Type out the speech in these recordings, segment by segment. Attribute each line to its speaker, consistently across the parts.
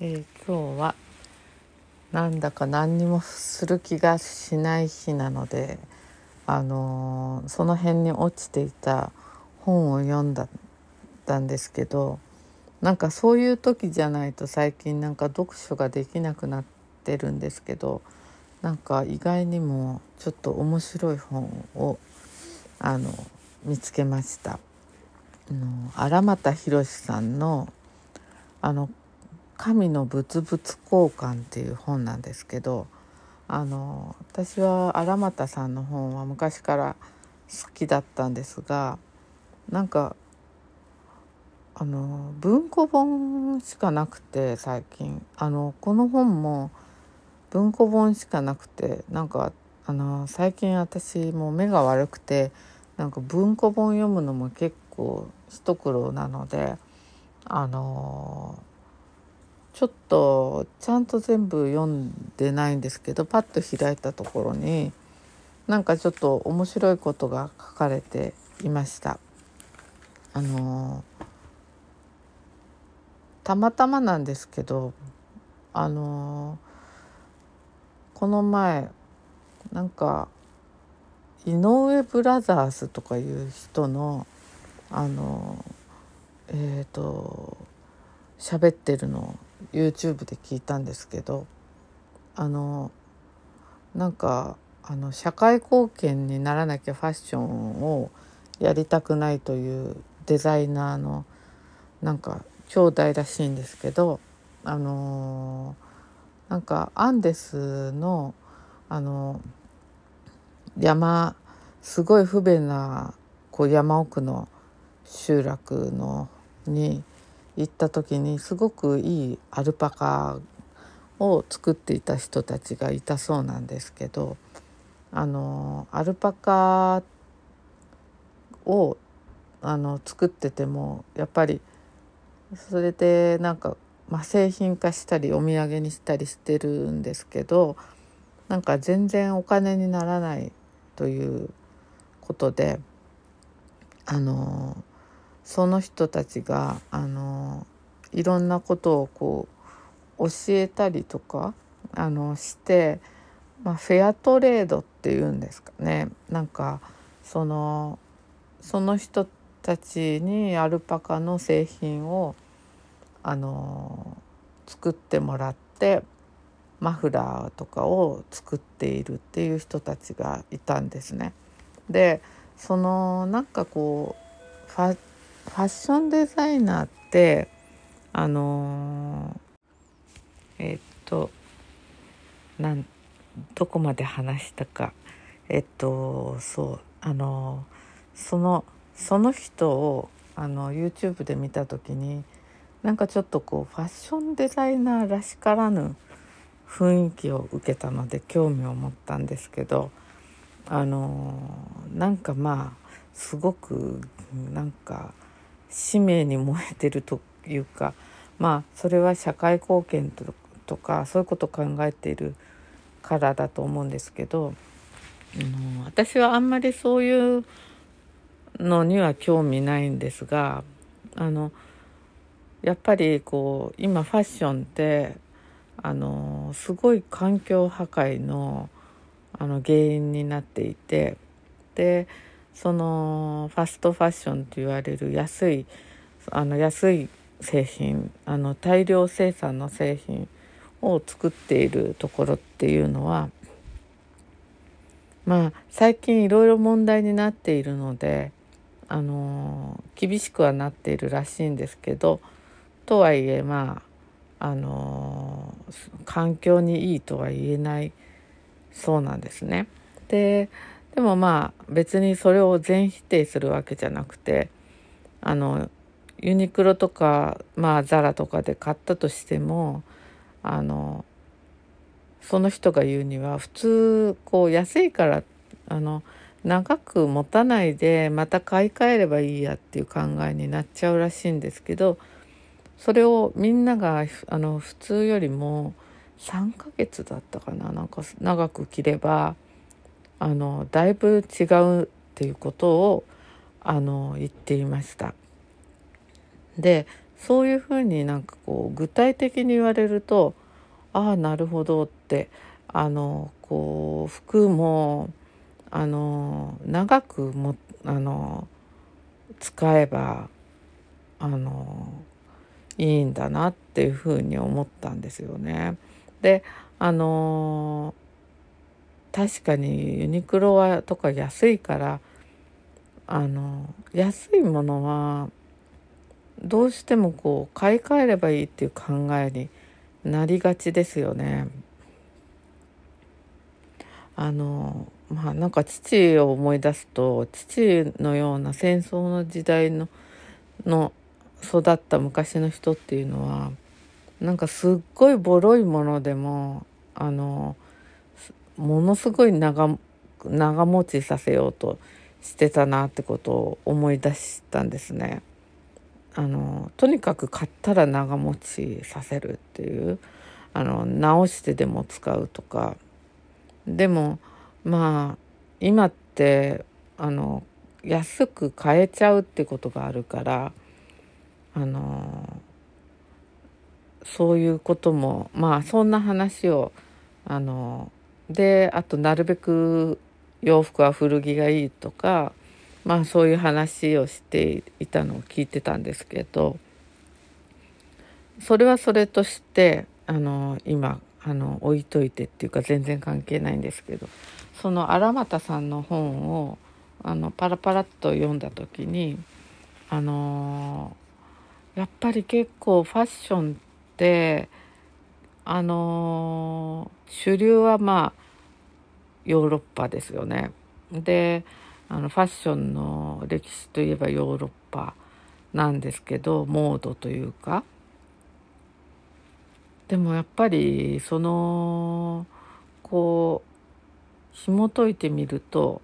Speaker 1: えー、今日はなんだか何にもする気がしない日なので、あのー、その辺に落ちていた本を読んだたんですけどなんかそういう時じゃないと最近なんか読書ができなくなってるんですけどなんか意外にもちょっと面白い本をあの見つけました。あの荒俣宏さんのあの神の物々交換っていう本なんですけどあの私は荒俣さんの本は昔から好きだったんですがなんかあの文庫本しかなくて最近。あのこの本も文庫本しかなくてなんかあの最近私も目が悪くてなんか文庫本読むのも結構一苦労なのであのちょっとちゃんと全部読んでないんですけどパッと開いたところになんかちょっと面白いことが書かれていました。あのたまたまなんですけどあのこの前なんか井上ブラザーズとかいう人のあのえっ、ー、と喋ってるのを YouTube で聞いたんですけどあのなんかあの社会貢献にならなきゃファッションをやりたくないというデザイナーのなんか兄弟らしいんですけどあのなんかアンデスのあの山すごい不便なこう山奥の集落のに行った時にすごくいいアルパカを作っていた人たちがいたそうなんですけどあのアルパカをあの作っててもやっぱりそれでなんか、まあ、製品化したりお土産にしたりしてるんですけどなんか全然お金にならないということであのその人たちがあのいろんなことをこう教えたりとかあのして、まあ、フェアトレードっていうんですかねなんかそのその人たちにアルパカの製品をあの作ってもらってマフラーとかを作っているっていう人たちがいたんですね。でそのなんかこうファファッションデザイナーってあのえっとなんどこまで話したか。えっとそうあのそのその人をあの YouTube で見た時になんかちょっとこうファッションデザイナーらしからぬ雰囲気を受けたので興味を持ったんですけどあのなんかまあすごくなんか使命に燃えてるというかまあそれは社会貢献とかそういうことを考えているからだと思うんですけど、うん、私はあんまりそういうのには興味ないんですがあのやっぱりこう今ファッションってあのすごい環境破壊のあの原因になっていてでそのファストファッションと言われる安いあの安い製品あの大量生産の製品を作っているところっていうのはまあ最近いろいろ問題になっているのであの厳しくはなっているらしいんですけどとはいえまああの環境にいいとは言えないそうなんですね。ででもまあ別にそれを全否定するわけじゃなくてあのユニクロとかまあザラとかで買ったとしてもあのその人が言うには普通こう安いからあの長く持たないでまた買い替えればいいやっていう考えになっちゃうらしいんですけどそれをみんながあの普通よりも3ヶ月だったかななんか長く着ればあのだいぶ違うっていうことをあの言っていました。でそういうふうになんかこう具体的に言われるとああなるほどってあのこう服もあの長くもあの使えばあのいいんだなっていうふうに思ったんですよね。であの確かにユニクロはとか安いからあの安いものはどうしてもこう買い替えればいいっていう考えになりがちですよね。あのまあなんか父を思い出すと父のような戦争の時代のの育った昔の人っていうのはなんかすっごいボロいものでもあのものすごい長長持ちさせようとしてたなってことを思い出したんですね。あのとにかく買ったら長持ちさせるっていうあの直してでも使うとかでもまあ今ってあの安く買えちゃうってことがあるからあのそういうこともまあそんな話をあのであとなるべく洋服は古着がいいとかまあそういう話をしていたのを聞いてたんですけどそれはそれとしてあの今あの置いといてっていうか全然関係ないんですけどその荒俣さんの本をあのパラパラっと読んだ時にあのやっぱり結構ファッションってあの主流はまあヨーロッパですよね。であのファッションの歴史といえばヨーロッパなんですけどモードというかでもやっぱりそのこう紐解いてみると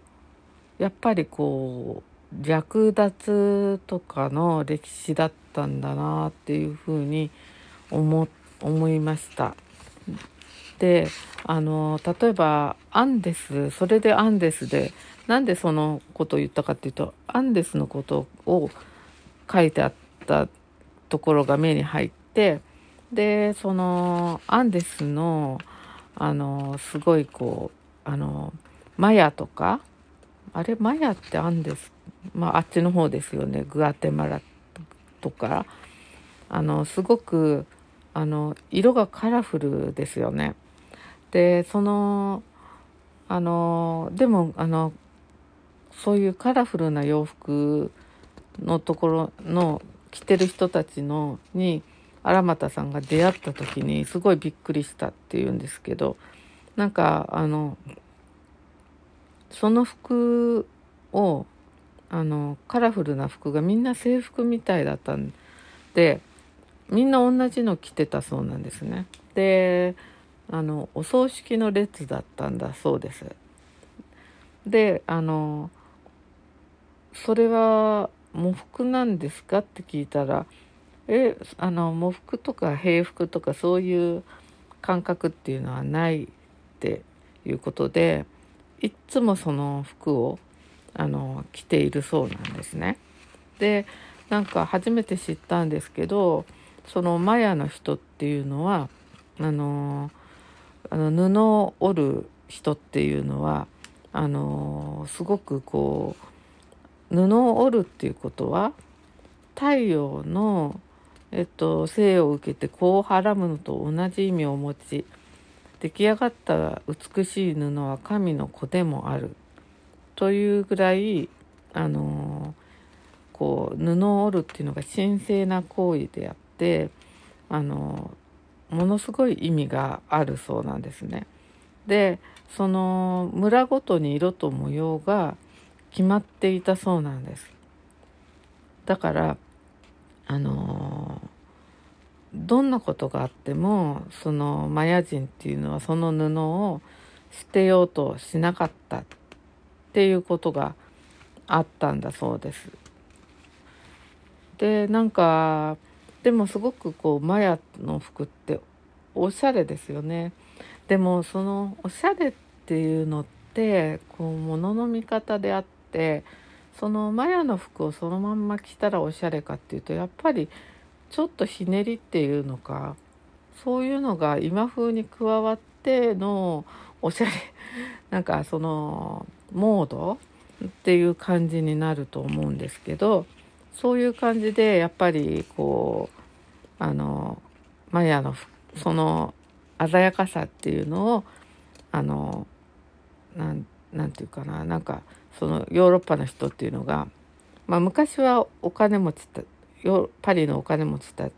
Speaker 1: やっぱりこう略奪とかの歴史だったんだなっていうふうに思って思いました。であの例えばアンデスそれでアンデスでなんでそのことを言ったかっていうとアンデスのことを書いてあったところが目に入ってでそのアンデスのあのすごいこうあのマヤとかあれマヤってアンデスまああっちの方ですよねグアテマラとかあのすごくあの色がカラフルですよね。でそのあのでもあのそういうカラフルな洋服のところの着てる人たちのに荒俣さんが出会った時にすごいびっくりしたっていうんですけどなんかあのその服をあのカラフルな服がみんな制服みたいだったんでみんな同じの着てたそうなんですね。であのお葬式の列だったんだそうです。であのそれは喪服なんですかって聞いたらえあの喪服とか平服とかそういう感覚っていうのはないっていうことでいつもその服をあの着ているそうなんですね。でなんか初めて知ったんですけどそのマヤの人っていうのはあのあの布を織る人っていうのはあのすごくこう布を織るっていうことは太陽の、えっと、生を受けて子をはらむのと同じ意味を持ち出来上がった美しい布は神の子でもあるというぐらいあのこう布を織るっていうのが神聖な行為であってあのものすごい意味があるそうなんですね。でその村ごとに色と模様が決まっていたそうなんです。だからあのどんなことがあってもそのマヤ人っていうのはその布を捨てようとしなかったっていうことがあったんだそうです。でなんかでもすごくこうマヤの服っておしゃれですよね。でもそのおしゃれっていうのってこう物の見方であってそのマヤの服をそのまんま着たらおしゃれかっていうとやっぱりちょっとひねりっていうのかそういうのが今風に加わってのおしゃれ なんかそのモードっていう感じになると思うんですけどそういう感じでやっぱりこうあのマヤのその鮮やかさっていうのをあのなんなんていうかななんかそのヨーロッパの人っていうのが、まあ、昔はお金持ちたパリのお金持ちた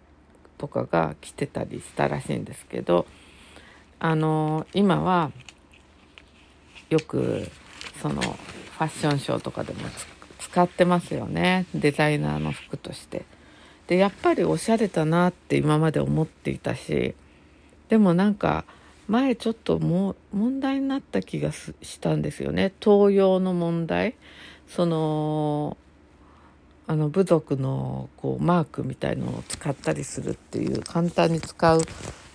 Speaker 1: とかが来てたりしたらしいんですけどあの今はよくそのファッションショーとかでも使ってますよねデザイナーの服として。でやっぱりおしゃれだなって今まで思っていたしでもなんか前ちょっとも問題になった気がしたんですよね東洋の問題そのあの部族のこうマークみたいのを使ったりするっていう簡単に使うっ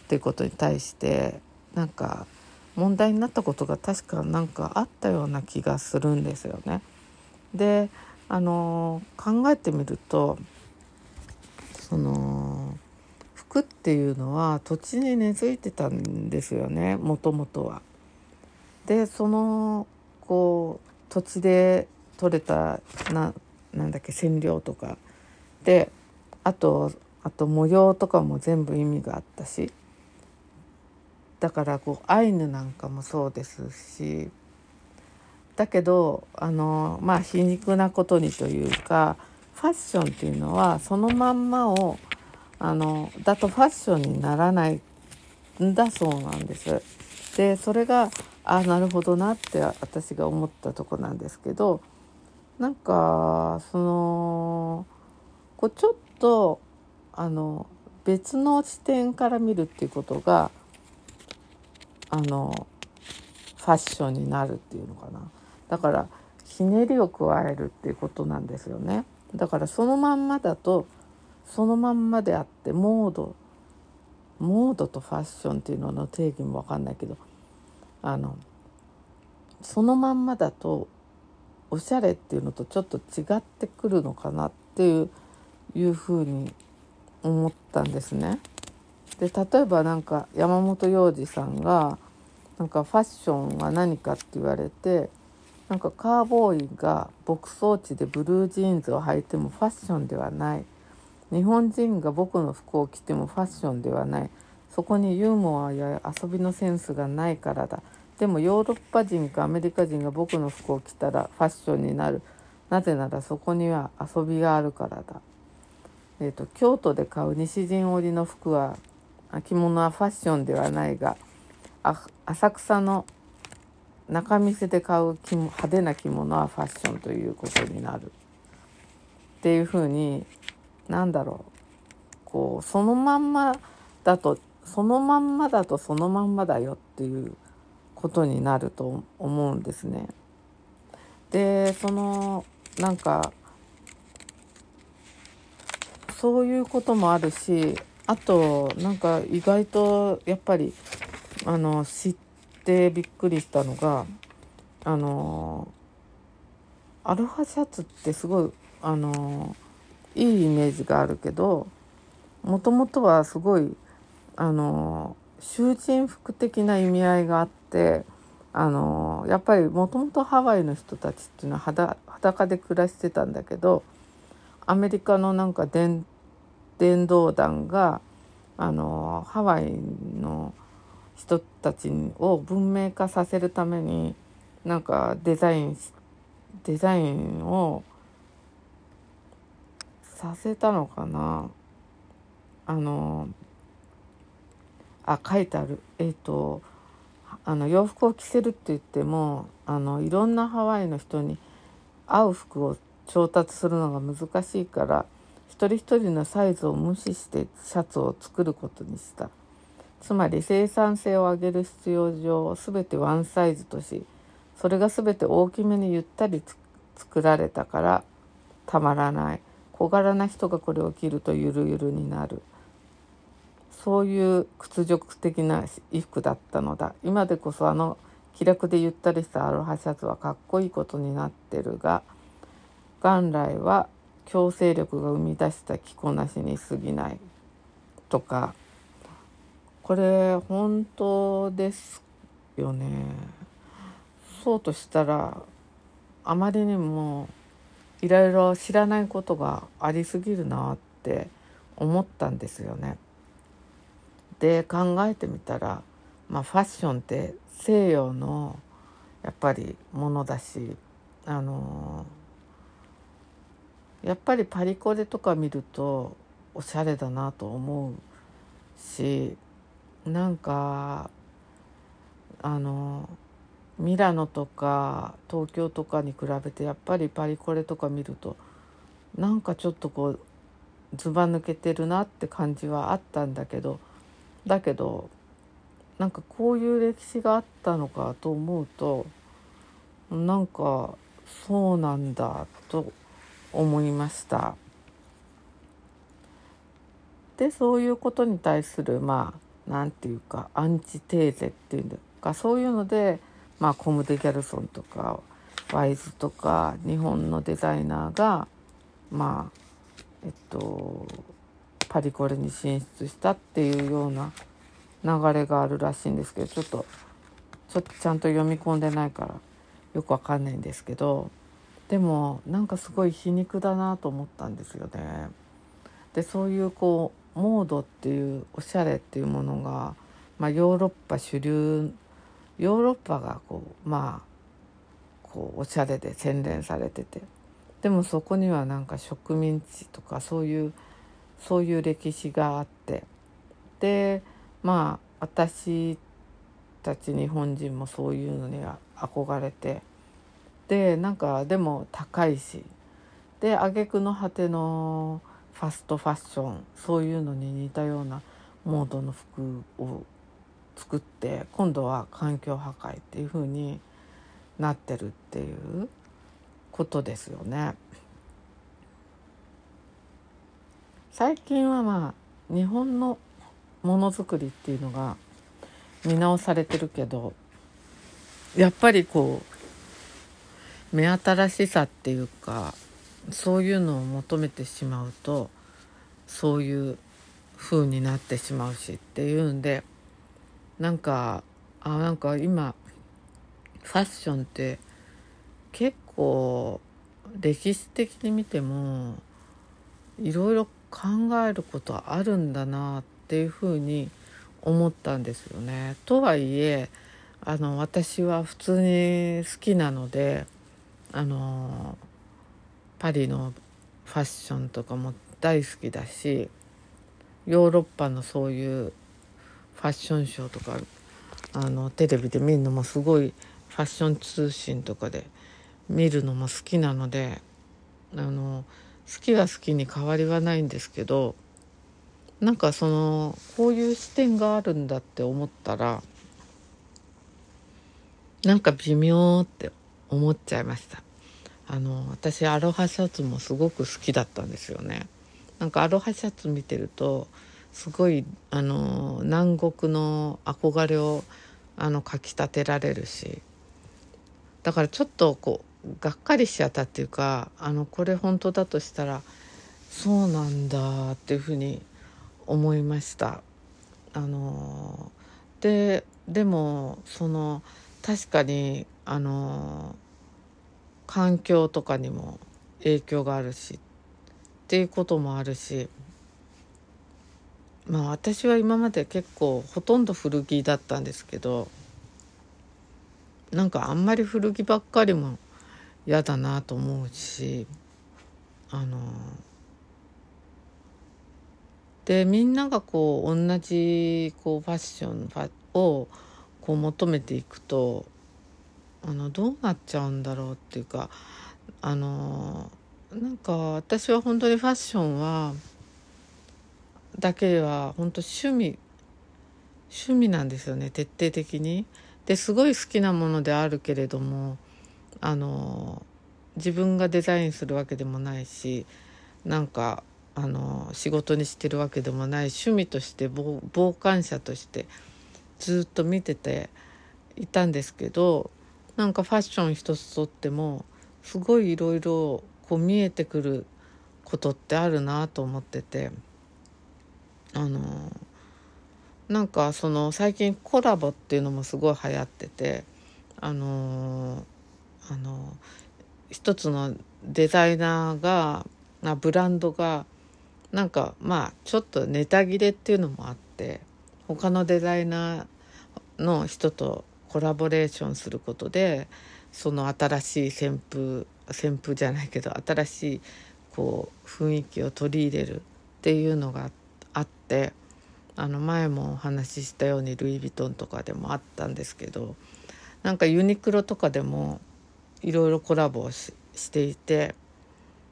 Speaker 1: ていうことに対してなんか問題になったことが確かなんかあったような気がするんですよね。であの考えてみるとその服っていうのは土地に根付いてたんですよねもともとは。でそのこう土地で取れたななんだっけ染料とか。であとあと模様とかも全部意味があったし。だからこうアイヌなんかもそうですし。だけどあのまあ皮肉なことにというかファッションっていうのはそのまんまをあのだとファッションにならないんだそうなんです。でそれがあなるほどなって私が思ったとこなんですけどなんかそのこうちょっとあの別の視点から見るっていうことがあのファッションになるっていうのかなだからひねりを加えるっていうことなんですよねだからそのまんまだとそのまんまであってモードモードとファッションっていうのの定義も分かんないけどあのそのまんまだとおしゃれっていうのとちょっと違ってくるのかなっていういうふうに思ったんですね。で例えばなんか山本洋次さんがなんかファッションは何かって言われてなんかカーボーイが牧草地でブルージーンズを履いてもファッションではない。日本人が僕の服を着てもファッションではない。そこにユーモアや遊びのセンスがないからだ。でもヨーロッパ人かアメリカ人が僕の服を着たらファッションになる。なぜならそこには遊びがあるからだ、えーと、京都で買う西陣織の服は着物はファッションではないが浅草の中店で買う派手な着物はファッションということになるっていうふうになんだろうこうそのまんまだとそのまんまだとそのまんまだよっていうことになると思うんですね。でそのなんかそういうこともあるしあとなんか意外とやっぱりあの知ってびっくりしたのがあのアロハシャツってすごいあのいいイメージがあるけどもともとはすごいあの囚人服的な意味合いがあってあのやっぱりもともとハワイの人たちっていうのは裸で暮らしてたんだけどアメリカのなんか伝伝道団があのハワイの人たちを文明化させるためになんかデザインデザインをさせたのかな。あのあ書いてある。えっ、ー、とあの洋服を着せるって言ってもあのいろんなハワイの人に合う服を調達するのが難しいから一人一人のサイズを無視してシャツを作ることにした。つまり生産性を上げる必要上全てワンサイズとしそれが全て大きめにゆったり作られたからたまらない。小柄な人がこれを着るとゆるゆるになる。そういう屈辱的な衣服だったのだ。今でこそあの気楽でゆったりしたアロハシャツはかっこいいことになってるが元来は強制力が生み出した着こなしに過ぎないとかこれ本当ですよねそうとしたらあまりにもいろいろ知らないことがありすぎるなって思ったんですよね。で考えてみたら、まあ、ファッションって西洋のやっぱりものだしあのやっぱりパリコレとか見るとおしゃれだなと思うしなんかあのミラノとか東京とかに比べてやっぱりパリコレとか見るとなんかちょっとこうずば抜けてるなって感じはあったんだけどだけどなんかこういう歴史があったのかと思うとなんかそうなんだと思いました。でそういうことに対するまあ何て言うかアンチテーゼっていうんだかそういうので、まあ、コム・デ・ギャルソンとかワイズとか日本のデザイナーがまあえっとパリコレに進出したっていうような流れがあるらしいんですけどちょっとちょっとちゃんと読み込んでないからよくわかんないんですけどでもなんかすごい皮肉だなと思ったんですよね。でそういうこうモードっていうおしゃれっていうものが、まあ、ヨーロッパ主流ヨーロッパがこうまあこうおしゃれで洗練されてて。でもそこにはなんか植民地とかそういうそういう歴史があって。でまあ私たち日本人もそういうのには憧れて。でなんかでも高いし。で挙句の果てのファストファッションそういうのに似たようなモードの服を作って今度は環境破壊っていう風になってるっていうことですよね。最近はまあ日本のものづくりっていうのが見直されてるけどやっぱりこう目新しさっていうかそういうのを求めてしまうとそういう風になってしまうしっていうんでなんかあなんか今ファッションって結構歴史的に見てもいろいろ考えることあるんだなっていうふうに思ったんですよね。とはいえあの私は普通に好きなのであのパリのファッションとかも大好きだしヨーロッパのそういうファッションショーとかあのテレビで見るのもすごいファッション通信とかで見るのも好きなのであの好きは好きに変わりはないんですけどなんかそのこういう視点があるんだって思ったらなんか微妙って思っちゃいました。あの私アロハシャツもすごく好きだったんですよね。なんかアロハシャツ見てるとすごいあの南国の憧れをあのかきたてられるしだからちょっとこうがっかりしちゃったっていうかあのこれ本当だとしたらそうなんだっていうふうに思いました。あのででもその確かにあの環境とかにも影響があるしっていうこともあるしまあ私は今まで結構ほとんど古着だったんですけどなんかあんまり古着ばっかりも嫌だなと思うしあのでみんながこう同じこうファッションをこう求めていくとあのどうなっちゃうんだろうっていうかあのなんか私は本当にファッションはだけは本当趣味趣味なんですよね徹底的に。ですごい好きなものであるけれどもあの自分がデザインするわけでもないしなんかあの仕事にしてるわけでもない趣味として傍観者としてずっと見てていたんですけどなんかファッション一つとってもすごいいろいろこう見えてくることってあるなと思っててあのなんかその最近コラボっていうのもすごい流行っててあのあの一つのデザイナーがブランドがなんかまあちょっとネタ切れっていうのもあって他のデザイナーの人とコラボレーションすることでその新しい旋風旋風じゃないけど新しいこう雰囲気を取り入れるっていうのがあってあの前もお話ししたようにルイ・ヴィトンとかでもあったんですけどなんかユニクロとかでもいろいろコラボをしていて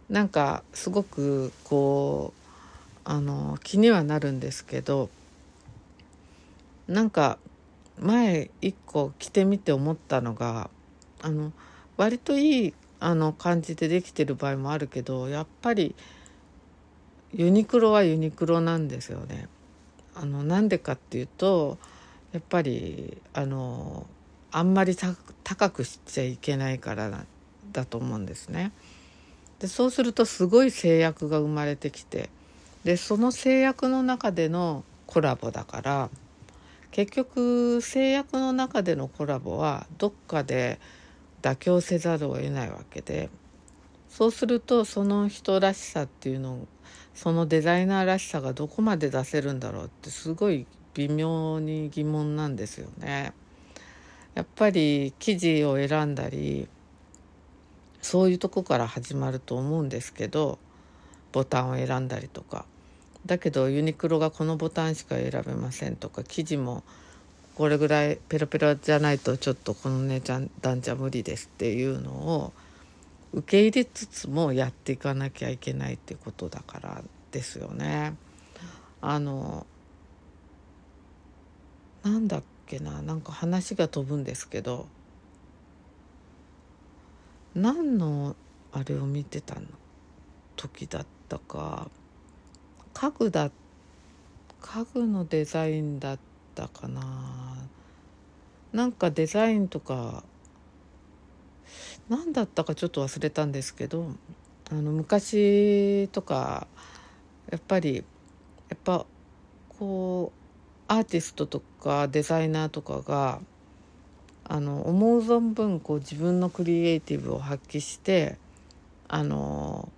Speaker 1: なんかすごくこうあの気にはなるんですけどなんか前一個着てみて思ったのがあの割といいあの感じでできてる場合もあるけどやっぱりユニクロはユニクロなんですよね。あのなんでかっていうとやっぱりあのあんまり高くしちゃいけないからだと思うんですね。でそうするとすごい制約が生まれてきてでその制約の中でのコラボだから結局制約の中でのコラボはどっかで妥協せざるを得ないわけでそうするとその人らしさっていうのそのデザイナーらしさがどこまで出せるんだろうってすごい微妙に疑問なんですよね。やっぱり生地を選んだりそういうとこから始まると思うんですけどボタンを選んだりとかだけどユニクロがこのボタンしか選べませんとか生地もこれぐらいペロペロじゃないとちょっとこの値段じゃ無理ですっていうのを受け入れつつもやっていかなきゃいけないってことだからですよね。あのなんだっけななんか話が飛ぶんですけど何のあれを見てたの時だったか家具だ家具のデザインだったかな。なんかデザインとか何だったかちょっと忘れたんですけどあの昔とかやっぱりやっぱこうアーティストとかデザイナーとかがあの思う存分こう自分のクリエイティブを発揮してあの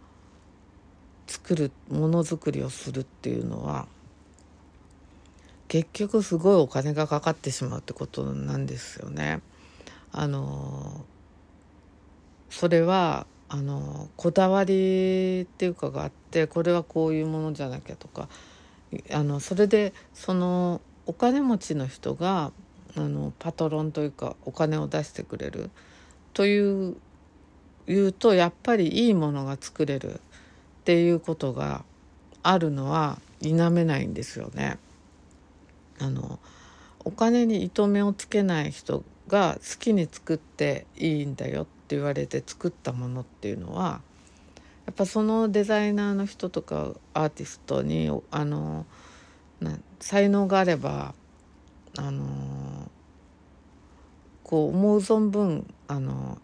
Speaker 1: 作るものづくりをするっていうのは結局すごいお金がかかってしまうってことなんですよね。あのそれはあのこだわりっていうかがあってこれはこういうものじゃなきゃとかあのそれでそのお金持ちの人があのパトロンというかお金を出してくれるといういうとやっぱりいいものが作れるっていうことがあるのは否めないんですよね。あのお金に糸目をつけない人が好きに作っていいんだよって言われて作ったものっていうのはやっぱそのデザイナーの人とかアーティストにあの才能があればあのこう思う存分あの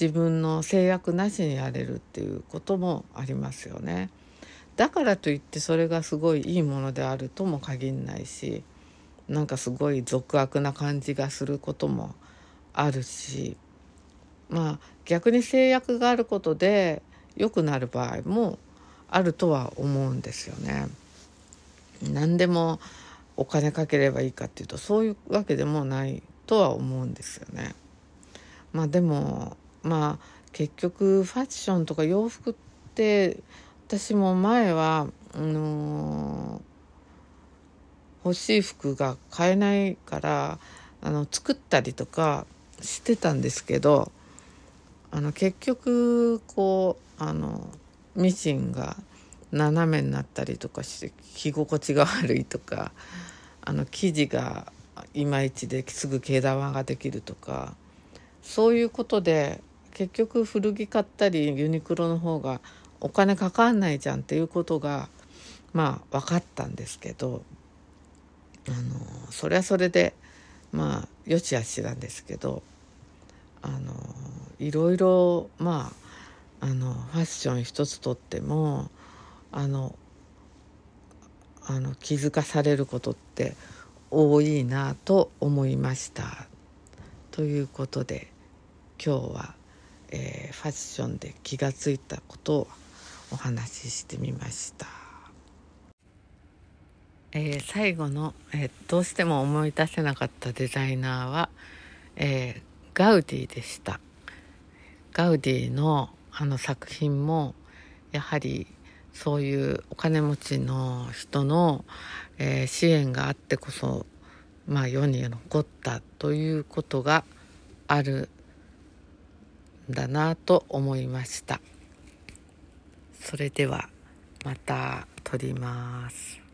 Speaker 1: 自分の制約なしにやれるっていうこともありますよね。だからといってそれがすごいいいものであるとも限んないしなんかすごい俗悪な感じがすることもあるしまあ逆に制約があることで良くなる場合もあるとは思うんですよね。何でもお金かければいいかっていうとそういうわけでもないとは思うんですよね。まあでもまあ結局ファッションとか洋服って私も前はあのー、欲しい服が買えないからあの作ったりとかしてたんですけどあの結局こうあのミシンが斜めになったりとかして着心地が悪いとかあの生地がいまいちですぐ毛玉ができるとかそういうことで結局古着買ったりユニクロの方がお金かかんないじゃんっていうことがまあ分かったんですけどあのそれはそれでまあよしあしなんですけどあのいろいろまああのファッション一つとってもあのあの気づかされることって多いなと思いました。ということで今日は、えー、ファッションで気がついたことをお話ししてみました。えー、最後の、えー、どうしても思い出せなかったデザイナーは、えガウディでした。ガウディのあの作品もやはりそういうお金持ちの人の、えー、支援があってこそ、まあ、世に残ったということがあるんだなと思いましたそれではまた撮ります。